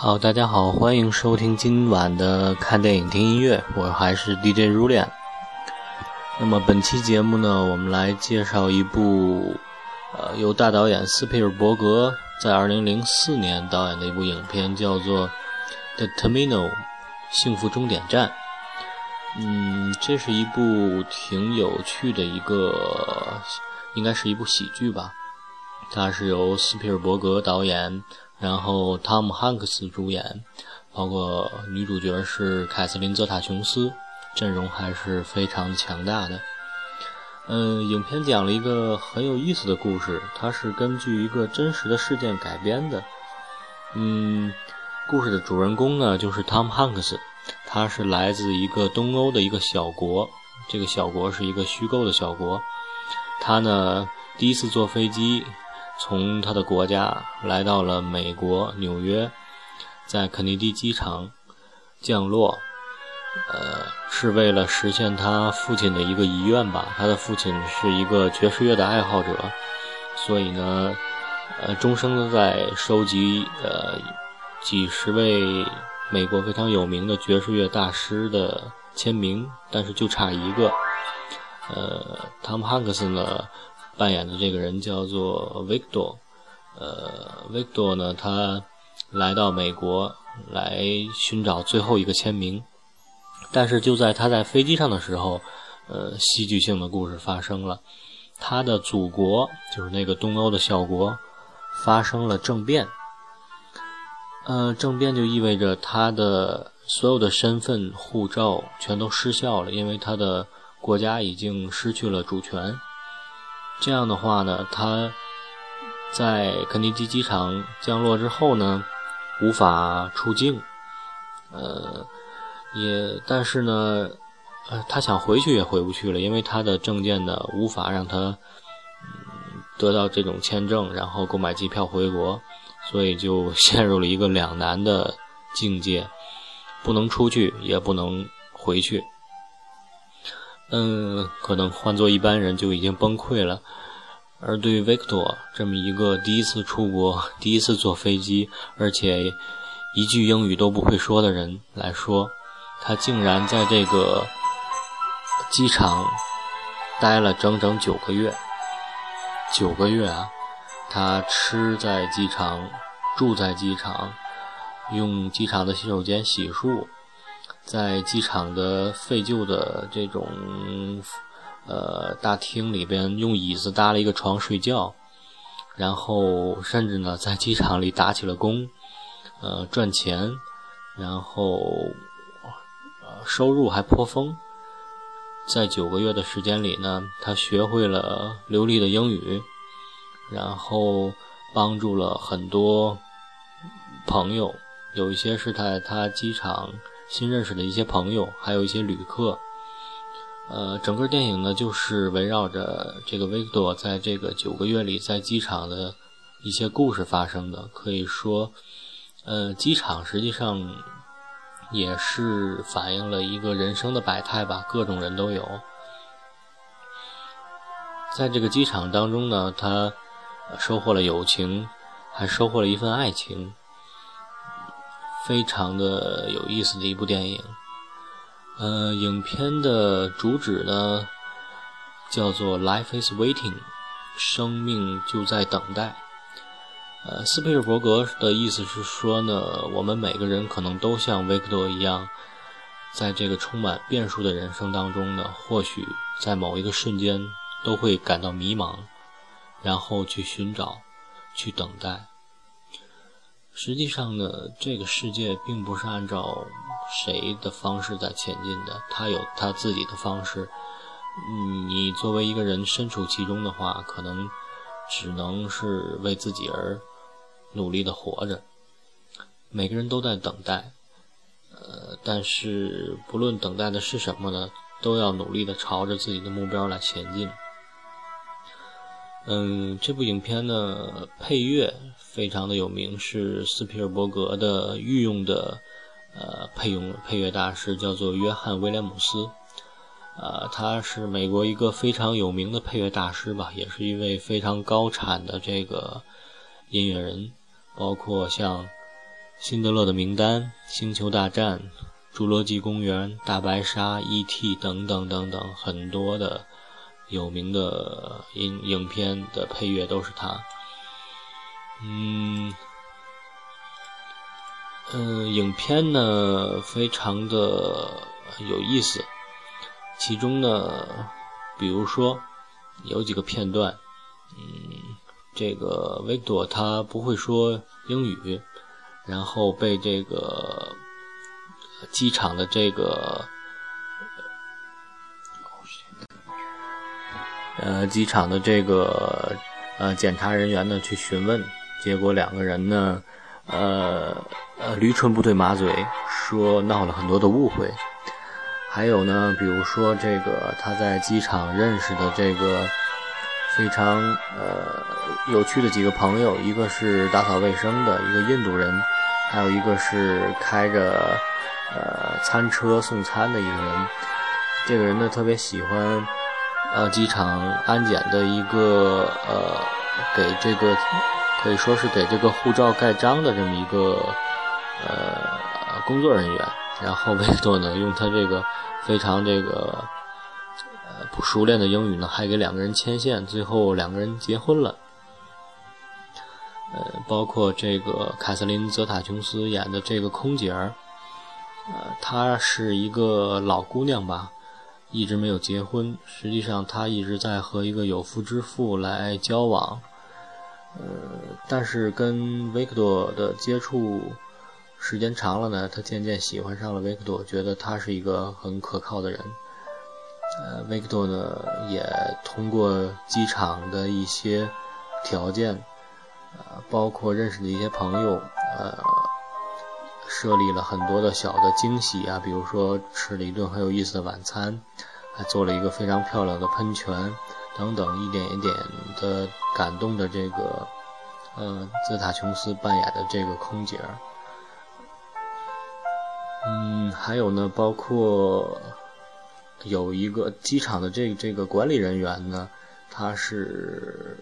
好，大家好，欢迎收听今晚的看电影听音乐，我还是 DJ 如恋。那么本期节目呢，我们来介绍一部呃由大导演斯皮尔伯格在2004年导演的一部影片，叫做《The Terminal》幸福终点站。嗯，这是一部挺有趣的一个，应该是一部喜剧吧。它是由斯皮尔伯格导演。然后汤姆汉克斯主演，包括女主角是凯瑟琳泽塔琼斯，阵容还是非常强大的。嗯，影片讲了一个很有意思的故事，它是根据一个真实的事件改编的。嗯，故事的主人公呢就是汤姆汉克斯，他是来自一个东欧的一个小国，这个小国是一个虚构的小国。他呢第一次坐飞机。从他的国家来到了美国纽约，在肯尼迪机场降落，呃，是为了实现他父亲的一个遗愿吧。他的父亲是一个爵士乐的爱好者，所以呢，呃，终生都在收集呃几十位美国非常有名的爵士乐大师的签名，但是就差一个。呃，汤姆汉克斯呢？扮演的这个人叫做 Victor，呃，Victor 呢，他来到美国来寻找最后一个签名，但是就在他在飞机上的时候，呃，戏剧性的故事发生了，他的祖国就是那个东欧的小国发生了政变，呃，政变就意味着他的所有的身份护照全都失效了，因为他的国家已经失去了主权。这样的话呢，他在肯尼迪机场降落之后呢，无法出境，呃，也但是呢，呃，他想回去也回不去了，因为他的证件呢无法让他嗯得到这种签证，然后购买机票回国，所以就陷入了一个两难的境界，不能出去，也不能回去。嗯，可能换做一般人就已经崩溃了，而对于 Victor 这么一个第一次出国、第一次坐飞机，而且一句英语都不会说的人来说，他竟然在这个机场待了整整九个月。九个月啊，他吃在机场，住在机场，用机场的洗手间洗漱。在机场的废旧的这种呃大厅里边，用椅子搭了一个床睡觉，然后甚至呢在机场里打起了工，呃赚钱，然后呃收入还颇丰。在九个月的时间里呢，他学会了流利的英语，然后帮助了很多朋友，有一些是在他机场。新认识的一些朋友，还有一些旅客，呃，整个电影呢就是围绕着这个维克多在这个九个月里在机场的一些故事发生的。可以说，呃，机场实际上也是反映了一个人生的百态吧，各种人都有。在这个机场当中呢，他收获了友情，还收获了一份爱情。非常的有意思的一部电影，呃，影片的主旨呢叫做《Life is waiting》，生命就在等待。呃，斯皮尔伯格的意思是说呢，我们每个人可能都像维克多一样，在这个充满变数的人生当中呢，或许在某一个瞬间都会感到迷茫，然后去寻找，去等待。实际上呢，这个世界并不是按照谁的方式在前进的，他有他自己的方式。你作为一个人身处其中的话，可能只能是为自己而努力的活着。每个人都在等待，呃，但是不论等待的是什么呢，都要努力的朝着自己的目标来前进。嗯，这部影片呢，配乐非常的有名，是斯皮尔伯格的御用的呃配用配乐大师，叫做约翰威廉姆斯。呃，他是美国一个非常有名的配乐大师吧，也是一位非常高产的这个音乐人，包括像辛德勒的名单、星球大战、侏罗纪公园、大白鲨、E.T. 等等等等，很多的有名的影影片的配乐都是他。嗯，嗯，影片呢非常的有意思，其中呢，比如说有几个片段，嗯，这个维多他不会说英语。然后被这个机场的这个呃机场的这个呃检查人员呢去询问，结果两个人呢呃呃驴唇不对马嘴，说闹了很多的误会。还有呢，比如说这个他在机场认识的这个非常呃有趣的几个朋友，一个是打扫卫生的一个印度人。还有一个是开着呃餐车送餐的一个人，这个人呢特别喜欢呃机场安检的一个呃给这个可以说是给这个护照盖章的这么一个呃工作人员，然后维多呢用他这个非常这个呃不熟练的英语呢，还给两个人牵线，最后两个人结婚了。呃，包括这个凯瑟琳·泽塔琼斯演的这个空姐儿，呃，她是一个老姑娘吧，一直没有结婚。实际上，他一直在和一个有夫之妇来交往。呃，但是跟维克多的接触时间长了呢，他渐渐喜欢上了维克多，觉得他是一个很可靠的人。呃，维克多呢，也通过机场的一些条件。呃，包括认识的一些朋友，呃，设立了很多的小的惊喜啊，比如说吃了一顿很有意思的晚餐，还做了一个非常漂亮的喷泉，等等，一点一点的感动的这个，呃，泽塔琼斯扮演的这个空姐儿，嗯，还有呢，包括有一个机场的这这个管理人员呢，他是。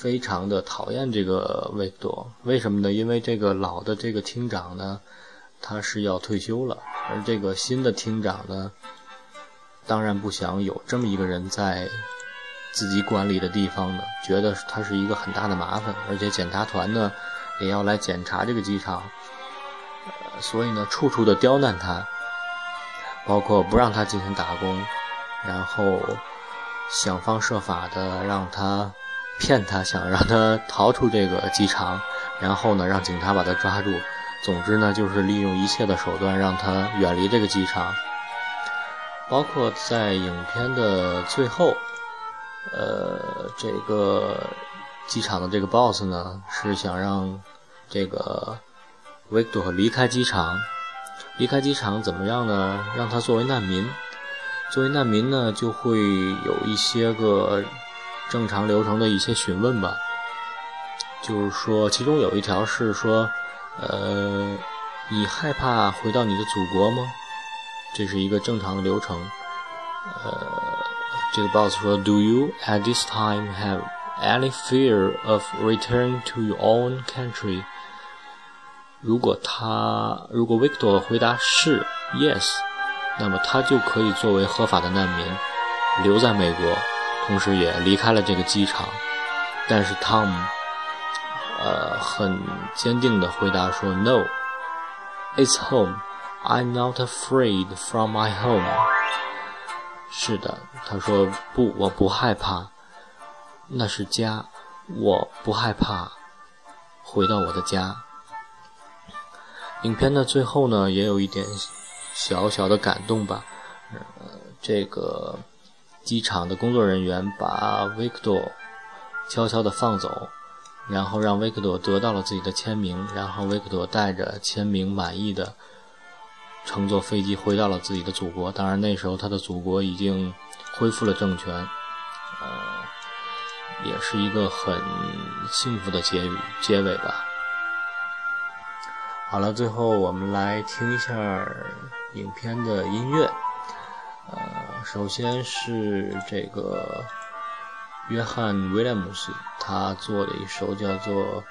非常的讨厌这个维克多，为什么呢？因为这个老的这个厅长呢，他是要退休了，而这个新的厅长呢，当然不想有这么一个人在自己管理的地方呢，觉得他是一个很大的麻烦，而且检查团呢也要来检查这个机场，所以呢，处处的刁难他，包括不让他进行打工，然后想方设法的让他。骗他，想让他逃出这个机场，然后呢，让警察把他抓住。总之呢，就是利用一切的手段让他远离这个机场。包括在影片的最后，呃，这个机场的这个 boss 呢，是想让这个维克多离开机场。离开机场怎么样呢？让他作为难民。作为难民呢，就会有一些个。正常流程的一些询问吧，就是说，其中有一条是说，呃，你害怕回到你的祖国吗？这是一个正常的流程。呃，这个 boss 说，Do you at this time have any fear of returning to your own country？如果他，如果 Victor 回答是 yes，那么他就可以作为合法的难民留在美国。同时也离开了这个机场，但是汤姆，呃，很坚定地回答说：“No，it's home. I'm not afraid from my home.” 是的，他说不，我不害怕，那是家，我不害怕回到我的家。影片的最后呢，也有一点小小的感动吧，呃，这个。机场的工作人员把维克多悄悄地放走，然后让维克多得到了自己的签名，然后维克多带着签名满意的乘坐飞机回到了自己的祖国。当然，那时候他的祖国已经恢复了政权，呃，也是一个很幸福的结结尾吧。好了，最后我们来听一下影片的音乐。呃，首先是这个约翰威廉姆斯他做的一首叫做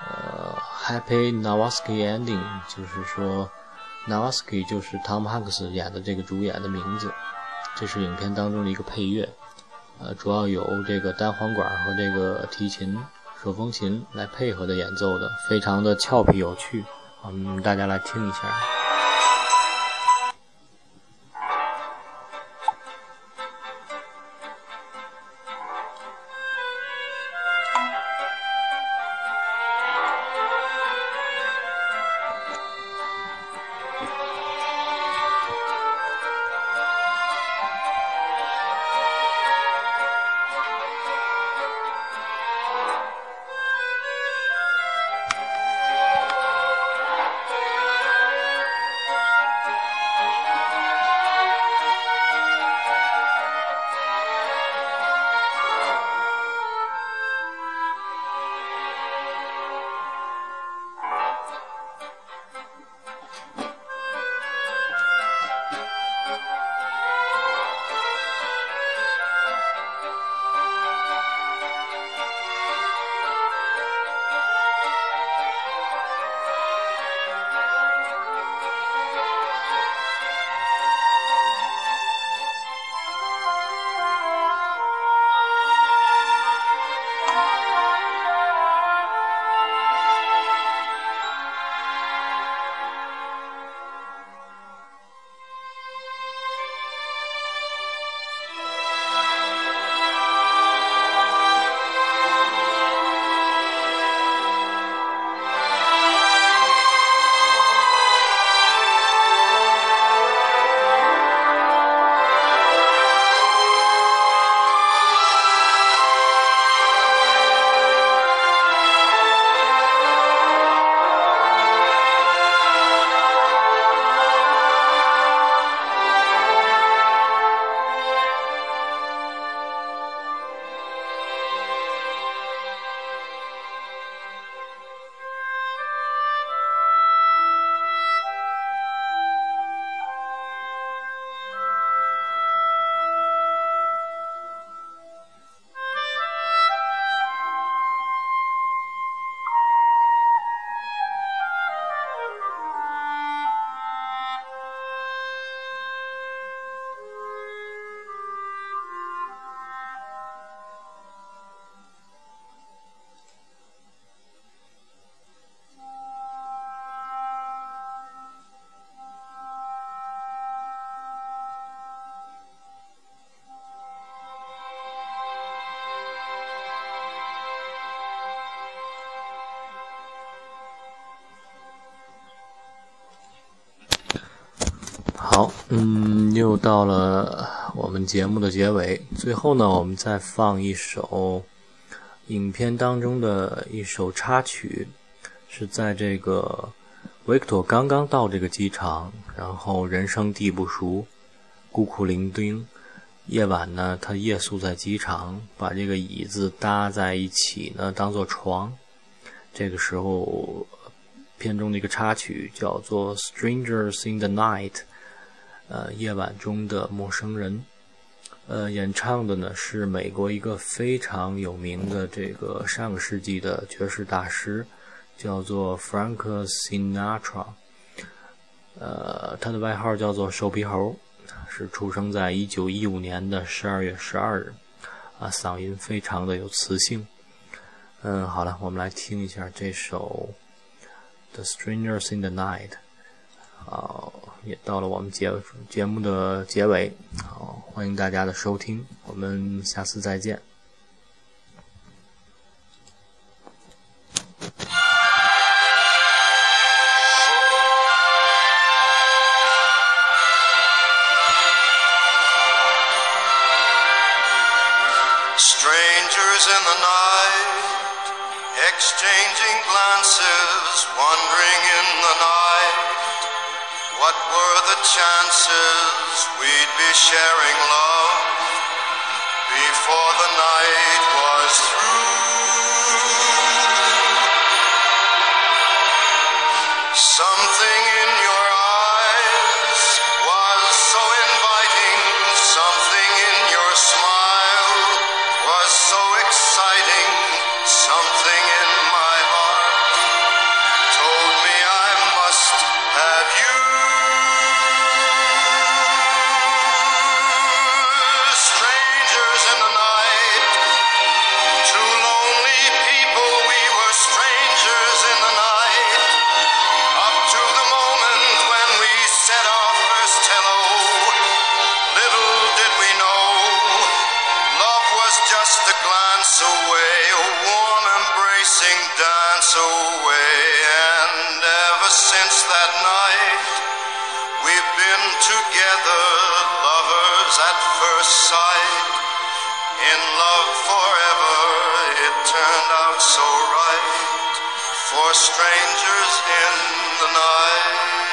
呃 Happy Nowosky Ending，就是说 Nowosky 就是汤姆汉克斯演的这个主演的名字。这是影片当中的一个配乐，呃，主要有这个单簧管和这个提琴、手风琴来配合的演奏的，非常的俏皮有趣。嗯，大家来听一下。好，嗯，又到了我们节目的结尾。最后呢，我们再放一首影片当中的一首插曲，是在这个维克托刚刚到这个机场，然后人生地不熟，孤苦伶仃。夜晚呢，他夜宿在机场，把这个椅子搭在一起呢，当做床。这个时候，片中的一个插曲叫做《Strangers in the Night》。呃，夜晚中的陌生人，呃，演唱的呢是美国一个非常有名的这个上个世纪的爵士大师，叫做 Frank Sinatra，呃，他的外号叫做瘦皮猴，是出生在一九一五年的十二月十二日，啊，嗓音非常的有磁性。嗯，好了，我们来听一下这首《The Strangers in the Night》。好，也到了我们节节目的结尾，好，欢迎大家的收听，我们下次再见。Night was through? Something first sight. In love forever, it turned out so right for strangers in the night.